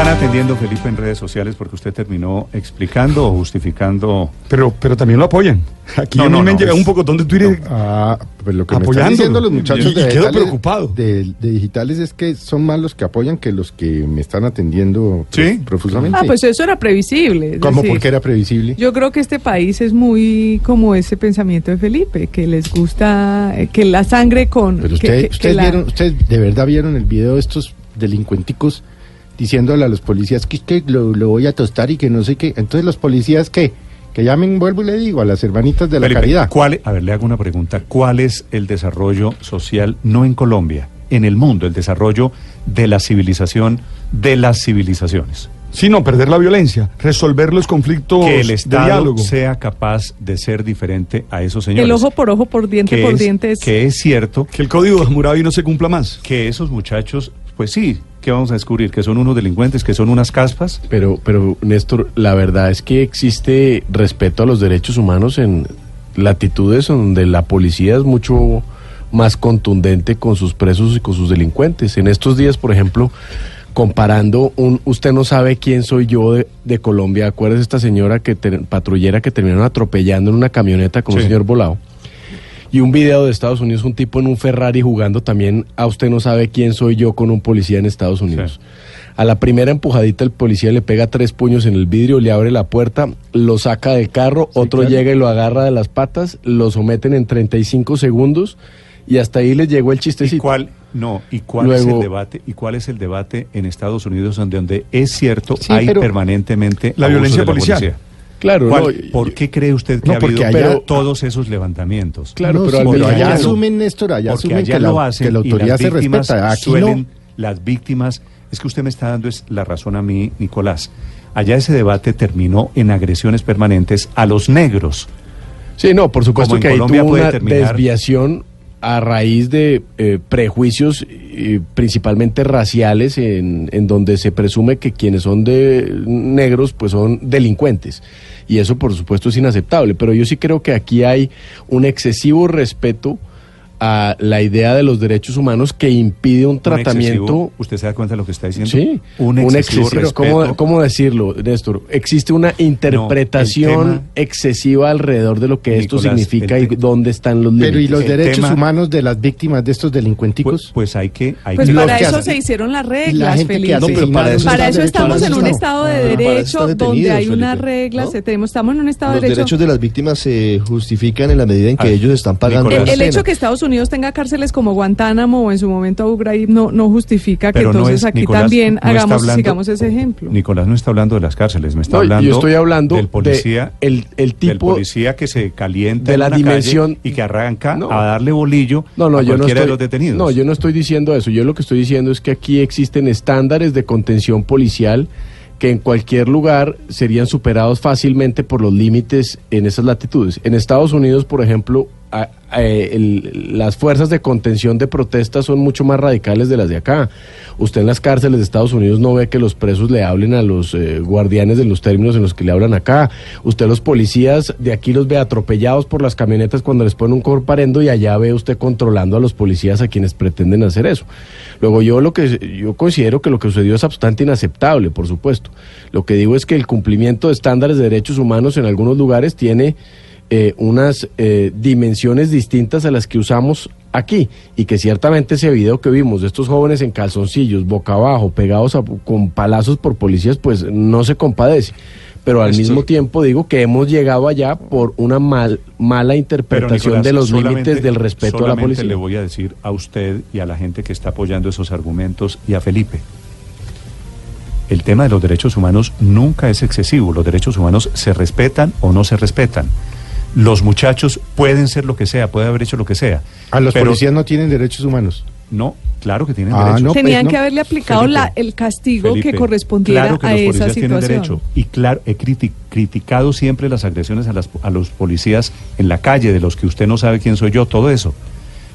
están atendiendo, Felipe, en redes sociales porque usted terminó explicando o justificando. Pero, pero también lo apoyan. Aquí No, a mí no, me han no, llegado es- un poco de Twitter. Ah, pues lo que me están diciendo los muchachos Y- y de, quedo digitales- preocupado. de- de digitales es que son más los que apoyan que los que me están atendiendo ¿Sí? prof- profusamente. Ah, pues eso era previsible. es ¿Cómo? decir, Porque era previsible. Yo creo que este país es muy como ese pensamiento de Felipe, que les gusta eh, que la sangre con... Pero que- usted, que- que ustedes la- vieron, ustedes de verdad vieron el video de estos delincuenticos diciéndole a los policías que, que lo, lo voy a tostar y que no sé qué. Entonces los policías que que llamen, vuelvo y le digo, a las hermanitas de la Felipe, caridad. ¿cuál, a ver, le hago una pregunta. ¿Cuál es el desarrollo social, no en Colombia, en el mundo, el desarrollo de la civilización, de las civilizaciones? Sí, no, perder la violencia, resolver los conflictos Que el de Estado diálogo. sea capaz de ser diferente a esos señores. el ojo por ojo, por diente que por es, diente es... que es cierto Que el código de Hammurabi no se cumpla más. que esos muchachos, pues sí, ¿qué vamos a descubrir? Que son unos delincuentes, que son unas caspas. Pero, pero Néstor, la verdad es que existe respeto a los derechos humanos en latitudes donde la policía es mucho más contundente con sus presos y con sus delincuentes. En estos días, por ejemplo, comparando un usted no sabe quién soy yo de, de Colombia, acuérdese esta señora que ter- patrullera que terminaron atropellando en una camioneta con un señor volado. Y un video de Estados Unidos, un tipo en un Ferrari jugando también a usted no sabe quién soy yo con un policía en Estados Unidos. Sí. A la primera empujadita el policía le pega tres puños en el vidrio, le abre la puerta, lo saca del carro, otro claro. llega y lo agarra de las patas, lo someten en 35 segundos y hasta ahí les llegó el ¿Y chistecito. cuál, no, ¿y cuál es el debate? ¿Y cuál es el debate en Estados Unidos donde, donde es cierto Sí, hay permanentemente La violencia policial. policía? Claro, ¿Cuál- no, y- ¿Por qué cree usted que No, ha habido todos esos levantamientos? Claro, No, pero allá asumen, Néstor, allá asumen allá que la, lo hacen que la y autoridad las se víctimas respeta. Aquí suelen, no. las víctimas, es que usted me está dando es la razón a mí, Nicolás. Allá ese debate terminó en agresiones permanentes a los negros. Sí, no, por supuesto Como en que ahí tuvo puede una terminar- desviación a raíz de eh, prejuicios eh, principalmente raciales en, en donde se presume que quienes son de negros pues son delincuentes. Y eso por supuesto es inaceptable. Pero yo sí creo que aquí hay un excesivo respeto a la idea de los derechos humanos que impide un Un tratamiento excesivo- ¿Usted se da cuenta de lo que está diciendo? Sí, Un excesivo, respeto. ¿cómo, cómo decirlo, Néstor? Existe una interpretación tema- excesiva alrededor de lo que esto significa y dónde están los límites. Pero ¿y los El derechos tema- humanos de las víctimas de estos delincuenticos? Pues, pues hay que... Hay Pues que- los para que eso hacen- se hicieron las la reglas, Felipe. hace- No, pero para eso Para están eso estamos en un estado de Ah, derecho donde hay unas reglas. tenemos, estamos en un estado Los de derecho. derechos de las víctimas se justifican en la medida en que Ah, ellos están pagando El, hecho que Estados Unidos tenga cárceles como Guantánamo o en su momento Abu Ghraib no, no justifica que no entonces es- aquí Nicolás también no hagamos, hablando- sigamos ese ejemplo. Nicolás no está hablando de las cárceles, me está No, hablando, yo estoy hablando del policía, de el, el del tipo policía que se calienta de en la una dimensión- calle y que arranca No. a darle bolillo No, no, a yo no cualquiera estoy, de los detenidos. No, yo no estoy diciendo eso. Yo lo que estoy diciendo es que aquí existen estándares de contención policial que en cualquier lugar serían superados fácilmente por los límites en esas latitudes. En Estados Unidos, por ejemplo, las fuerzas de contención de protestas son mucho más radicales de las de acá. Usted en las cárceles de Estados Unidos no ve que los presos le hablen a los eh, guardianes en los términos en los que le hablan acá. Usted los policías de aquí los ve atropellados por las camionetas cuando les ponen un corparendo y allá ve usted controlando a los policías a quienes pretenden hacer eso. Luego yo lo que yo considero que lo que sucedió es bastante inaceptable, por supuesto. Lo que digo es que el cumplimiento de estándares de derechos humanos en algunos lugares tiene eh, unas eh, dimensiones distintas a las que usamos aquí y que ciertamente ese video que vimos de estos jóvenes en calzoncillos, boca abajo, pegados a- con palazos por policías, pues no se compadece. Pero al Esto- mismo tiempo digo que hemos llegado allá por una mal, mala interpretación Nicolás, de los límites del respeto a la policía. le voy a decir a usted y a la gente que está apoyando esos argumentos y a Felipe. El tema de los derechos humanos nunca es excesivo. Los derechos humanos se respetan o no se respetan. Los muchachos pueden ser lo que sea, pueden haber hecho lo que sea. A los pero policías no tienen derechos humanos. No, claro que tienen Ah, derechos. no, Tenían pues, que haberle aplicado Felipe, la, el castigo Felipe, que correspondiera claro que a los esa policías tienen situación. derecho. Y claro, he criti- criticado siempre las agresiones a, las- a los policías en la calle, de los que usted no sabe quién soy yo, todo eso.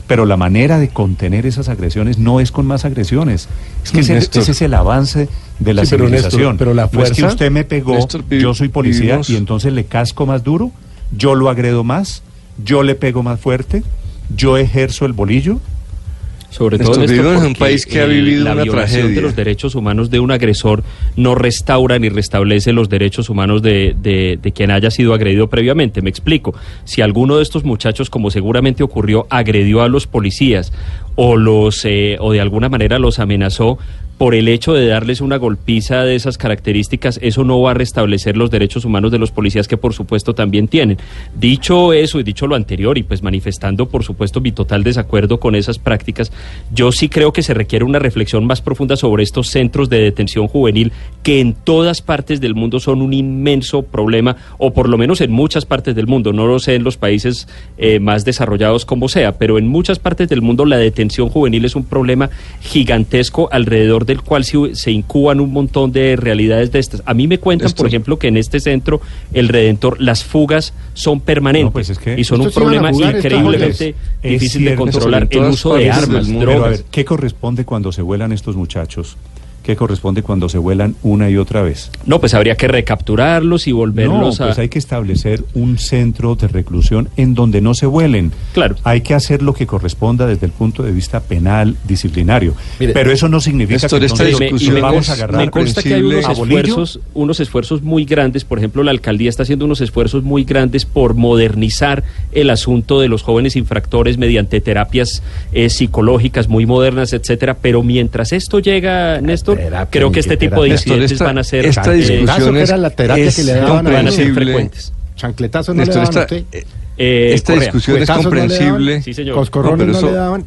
Pero la manera de contener esas agresiones no es con más agresiones. Es que ese, ese es el avance de la Sí, pero, Néstor, civilización. pero la No es que fuerza- usted me pegó, Néstor, yo soy policía vivimos- y entonces le casco más duro, yo lo agredo más, yo le pego más fuerte, yo ejerzo el bolillo. Sobre todo en un país que ha vivido la una violación tragedia. de los derechos humanos de un agresor no restaura ni restablece los derechos humanos de, de- de quien haya sido agredido previamente. Me explico. Si alguno de estos muchachos, como seguramente ocurrió, agredió a los policías o los eh, o de alguna manera los amenazó por el hecho de darles una golpiza de esas características, eso no va a restablecer los derechos humanos de los policías que por supuesto también tienen. Dicho eso y dicho lo anterior y pues manifestando por supuesto mi total desacuerdo con esas prácticas, yo sí creo que se requiere una reflexión más profunda sobre estos centros de detención juvenil que en todas partes del mundo son un inmenso problema o por lo menos en muchas partes del mundo, no lo sé en los países eh, más desarrollados como sea, pero en muchas partes del mundo la detención juvenil es un problema gigantesco alrededor del cual se, se incuban un montón de realidades de estas. A mí me cuentan, Esto- por ejemplo, que en este centro, el Redentor, las fugas son permanentes No, pues es que- y son un problema increíblemente difícil de cierto, controlar. en El uso de armas. Pero a drogas. ver, ¿qué corresponde cuando se vuelan estos muchachos? ¿Qué corresponde cuando se vuelan una y otra vez? No, pues habría que recapturarlos y No, volverlos a... pues hay que establecer un centro de reclusión en donde no se vuelen. Claro. Hay que hacer lo que corresponda desde el punto de vista penal, disciplinario. Mire, Pero eso no significa que esta entonces me- y me, vamos consta, a agarrar me consta que hay unos esfuerzos, unos esfuerzos muy grandes, por ejemplo, la alcaldía está haciendo unos esfuerzos muy grandes por modernizar el asunto de los jóvenes infractores mediante terapias eh, psicológicas muy modernas, etcétera, pero mientras esto llega, Néstor, terapia, creo que este tipo de. Néstor, incidentes esta- van a ser esta discusión es- la terapia es que le daban a- van a ser comprensible. frecuentes. Chancletazo no Néstor, le daban a esta, usted. Eh, esta Correa, discusión es Cuetazos no comprensible. Sí, señor. Coscorrones No, no, pero eso- le daban. eh,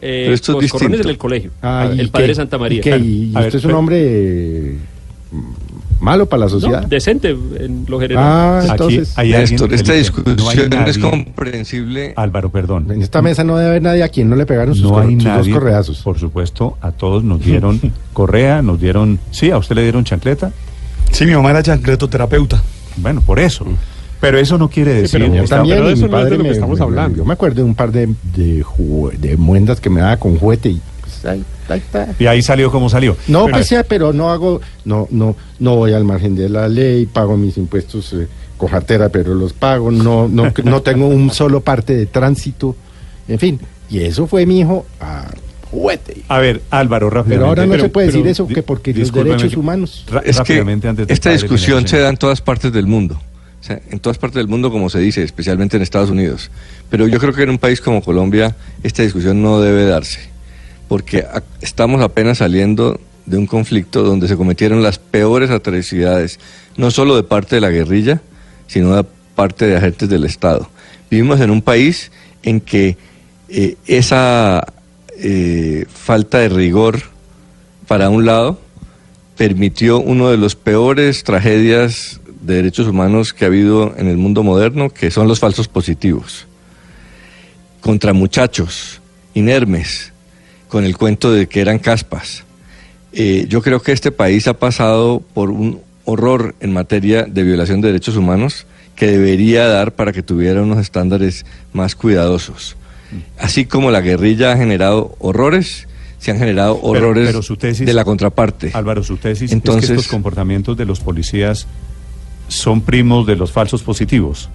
pero esto es Coscorrones distinto. en el colegio, Ah, ¿y el padre qué? Santa María. ¿Y, qué? ¿Y A ver, usted es un pero- hombre malo para la No, sociedad? decente en lo general. ah, Aquí entonces, alguien, Néstor, esta discusión no hay es nadie- comprensible. Álvaro, perdón. en esta mesa no debe haber nadie a quien no le pegaron sus, No cor- hay sus dos nadie. correazos. Por supuesto, a todos nos dieron correa, nos dieron. Sí, a usted le dieron chancleta. Sí, mi mamá era chancletoterapeuta. Bueno, por eso. Pero eso no quiere decir. pero Yo Está- también, pero eso mi no es de padre lo que me- estamos me- hablando. Yo me acuerdo de un par de, de, de muendas que me daba con juguete y pues, ahí, ahí está. Y ahí salió como salió. No, Pero- pues sí, pero no hago, no, no, no voy al margen de la ley, pago mis impuestos eh, cojatera, pero los pago, no, no, no tengo un solo parte de tránsito, en fin, y eso fue mi hijo a juguete. A ver, Álvaro, rápidamente. Pero ahora no Pero- se puede decir eso que porque los derechos humanos. Es que rápidamente antes del esta discusión se da en todas partes del mundo. O sea, en todas partes del mundo, como se dice, especialmente en Estados Unidos. Pero yo creo que en un país como Colombia esta discusión no debe darse, porque estamos apenas saliendo de un conflicto donde se cometieron las peores atrocidades, no solo de parte de la guerrilla, sino de parte de agentes del Estado. Vivimos en un país en que eh, esa eh, falta de rigor, para un lado, permitió uno de los peores tragedias de derechos humanos que ha habido en el mundo moderno, que son los falsos positivos. Contra muchachos inermes, con el cuento de que eran caspas. Eh, yo creo que este país ha pasado por un horror en materia de violación de derechos humanos que debería dar para que tuviera unos estándares más cuidadosos. Así como la guerrilla ha generado horrores, se han generado Pero- horrores pero su tesis- de la contraparte. Álvaro, su tesis Entonces- es que estos comportamientos de los policías son primos de los falsos positivos.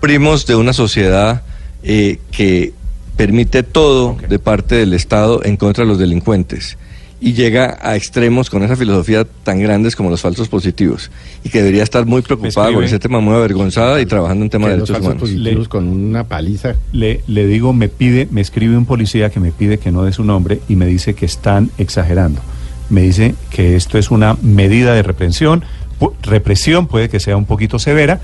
primos de una sociedad eh, que permite todo de parte del Estado en contra de los delincuentes y llega a extremos con esa filosofía tan grandes como los falsos positivos y que debería estar muy preocupada con ese tema muy avergonzada y trabajando en temas de los derechos falsos humanos. positivos Le- con una paliza. Le, le digo, me pide, me escribe un policía que me pide que no dé su nombre y me dice que están exagerando. Me dice que esto es una medida de represión, represión puede que sea un poquito severa,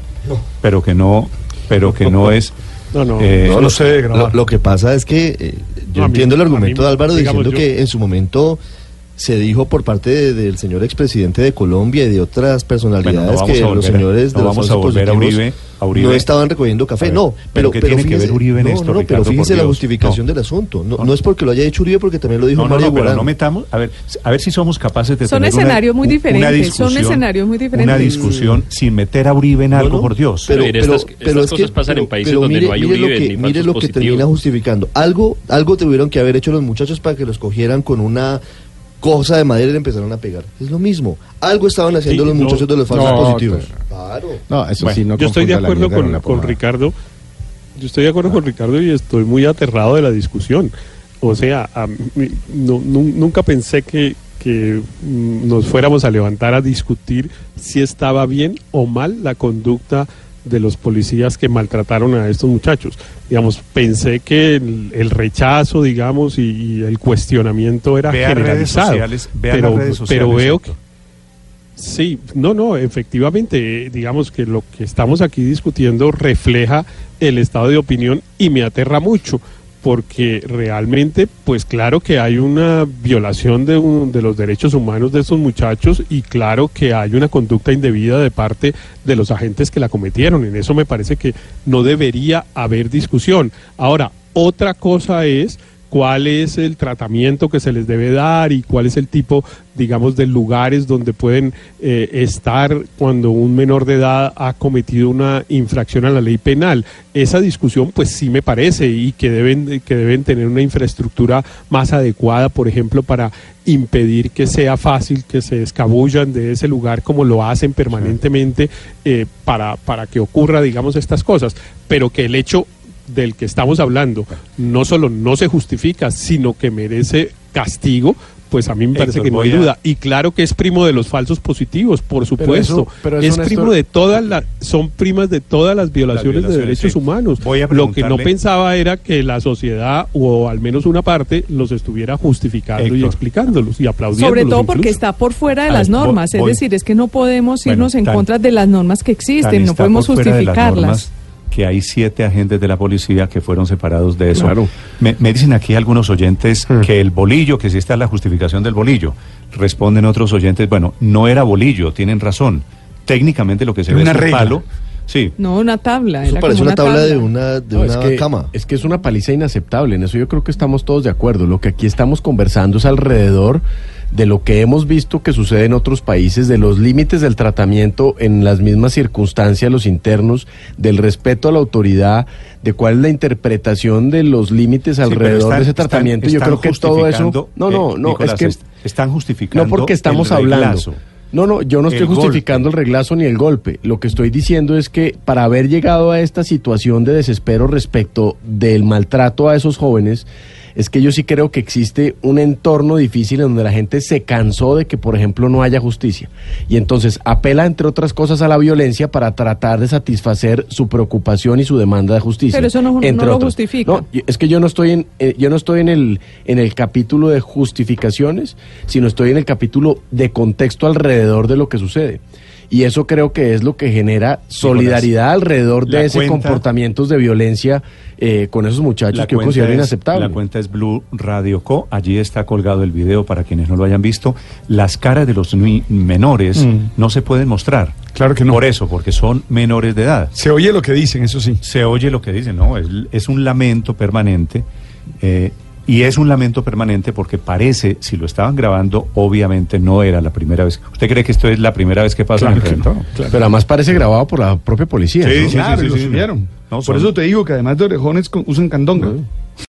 pero que no, pero que no es. No, no. eh, No, lo, grabar. lo- lo que pasa es que eh, yo No, a mí- entiendo el mí, argumento de Álvaro digamos, diciendo yo- que en su momento se dijo por parte de- del señor expresidente de Colombia y de otras personalidades Bueno, no que a los señores no de los vamos a volver a positivos Uribe- a Uribe. no estaban recogiendo café. Ver, no, pero pero, ¿qué pero tiene que ver Uribe en no, esto, no, no, Ricardo, pero fíjese por la justificación No. del asunto. No, No. no es porque lo haya hecho Uribe, porque también lo dijo No, no, Mario no, pero Guarán. no metamos, a ver, a ver si somos capaces de Son tener una- escenarios muy una diferentes, son discusión- escenarios muy Una diferentes. discusión sin meter a Uribe en No, algo, no, por Dios. Pero, Mire, pero, estas- pero estas es que, cosas pasan en países donde no hay Uribe lo que, ni mire lo que termina justificando. Algo, algo tuvieron que haber hecho los muchachos para que los cogieran con una cosa de madera y le empezaron a pegar. Es lo mismo. Algo estaban haciendo Sí, los no, muchachos de los falsos no, positivos. claro. Claro. No, eso Bueno, sí, no yo estoy de acuerdo con, con. Ricardo. Yo estoy de acuerdo con Ricardo y estoy muy aterrado de la discusión. O sea, a mí- no- nu- nunca pensé que, que mm, nos fuéramos a levantar a discutir si estaba bien o mal la conducta de los policías que maltrataron a estos muchachos. Digamos, pensé que el, el rechazo, digamos, y, y el cuestionamiento era Vea redes generalizado. sociales, pero, las redes sociales. pero veo que. Sí, no, no, efectivamente, digamos que lo que estamos aquí discutiendo refleja el estado de opinión y me aterra mucho, porque realmente, pues claro que hay una violación de, un- de los derechos humanos de estos muchachos y claro que hay una conducta indebida de parte de los agentes que la cometieron. En eso me parece que no debería haber discusión. Ahora, otra cosa es cuál es el tratamiento que se les debe dar y cuál es el tipo, digamos, de lugares donde pueden eh, estar cuando un menor de edad ha cometido una infracción a la ley penal. Esa discusión, pues sí me parece y que deben, que deben tener una infraestructura más adecuada, por ejemplo, para impedir que sea fácil que se escabullan de ese lugar como lo hacen permanentemente eh, para, para que ocurra, digamos, estas cosas. Pero que el hecho del que estamos hablando no solo no se justifica, sino que merece castigo, pues a mí me parece Héctor, que no hay a- duda. Y claro que es primo de los falsos positivos, por supuesto. eso- pero eso, es Néstor- primo de todas las, son primas de todas las violaciones, de violaciones, derechos sí. humanos. Voy a Lo que no pensaba era que la sociedad, o al menos una parte, los estuviera justificando y explicándolos y aplaudiendo. Sobre todo porque está por fuera de A las ver, voy- normas, es voy- decir, es que no podemos Bueno, irnos en tan- contra de las normas que existen, no podemos justificarlas. Que hay siete agentes de la policía que fueron separados de eso. Claro. Me, me dicen aquí algunos oyentes Hmm. que el bolillo, que si está la justificación del bolillo. Responden otros oyentes, bueno, no era bolillo, tienen razón. Técnicamente lo que se ve una es un regla. palo. Sí, No, una tabla. Eso era parece una tabla de una, de No, una es que, cama. Es que es una paliza inaceptable. En eso yo creo que estamos todos de acuerdo. Lo que aquí estamos conversando es alrededor de lo que hemos visto que sucede en otros países, de los límites del tratamiento en las mismas circunstancias, los internos, del respeto a la autoridad, de cuál es la interpretación de los límites Sí, alrededor están- de ese están- tratamiento. yo creo que todo eso... No, no, no, Nicolás, es que... est- están justificando No porque estamos el hablando. No, no, yo no estoy El golpe. justificando el reglazo ni el golpe. Lo que estoy diciendo es que para haber llegado a esta situación de desespero respecto del maltrato a esos jóvenes, es que yo sí creo que existe un entorno difícil en donde la gente se cansó de que, por ejemplo, no haya justicia. Y entonces apela, entre otras cosas, a la violencia para tratar de satisfacer su preocupación y su demanda de justicia. Pero eso no- lo justifica. No, es que yo no estoy en eh, yo no estoy en el en el capítulo de justificaciones, sino estoy en el capítulo de contexto alrededor de lo que sucede. Y eso creo que es lo que genera solidaridad alrededor de cuenta- comportamientos de violencia eh, con esos muchachos que yo considero es- inaceptable. La cuenta es Blue Radio Co. Allí está colgado el video para quienes no lo hayan visto. Las caras de los menores Mm. no se pueden mostrar. Claro que no. Por eso, porque son menores de edad. Se oye lo que dicen, eso sí. Se oye lo que dicen, ¿no? Es, es un lamento permanente. eh, y es un lamento permanente porque parece, si lo estaban grabando, obviamente no era la primera vez. ¿Usted cree que esto es la primera vez que pasa Claro en el que no, claro. Pero además parece grabado por la propia policía. Sí, ¿no? sí, claro, sí, y lo sí, sí. subieron. No, Por son- eso te digo que además de orejones con- usan candonga.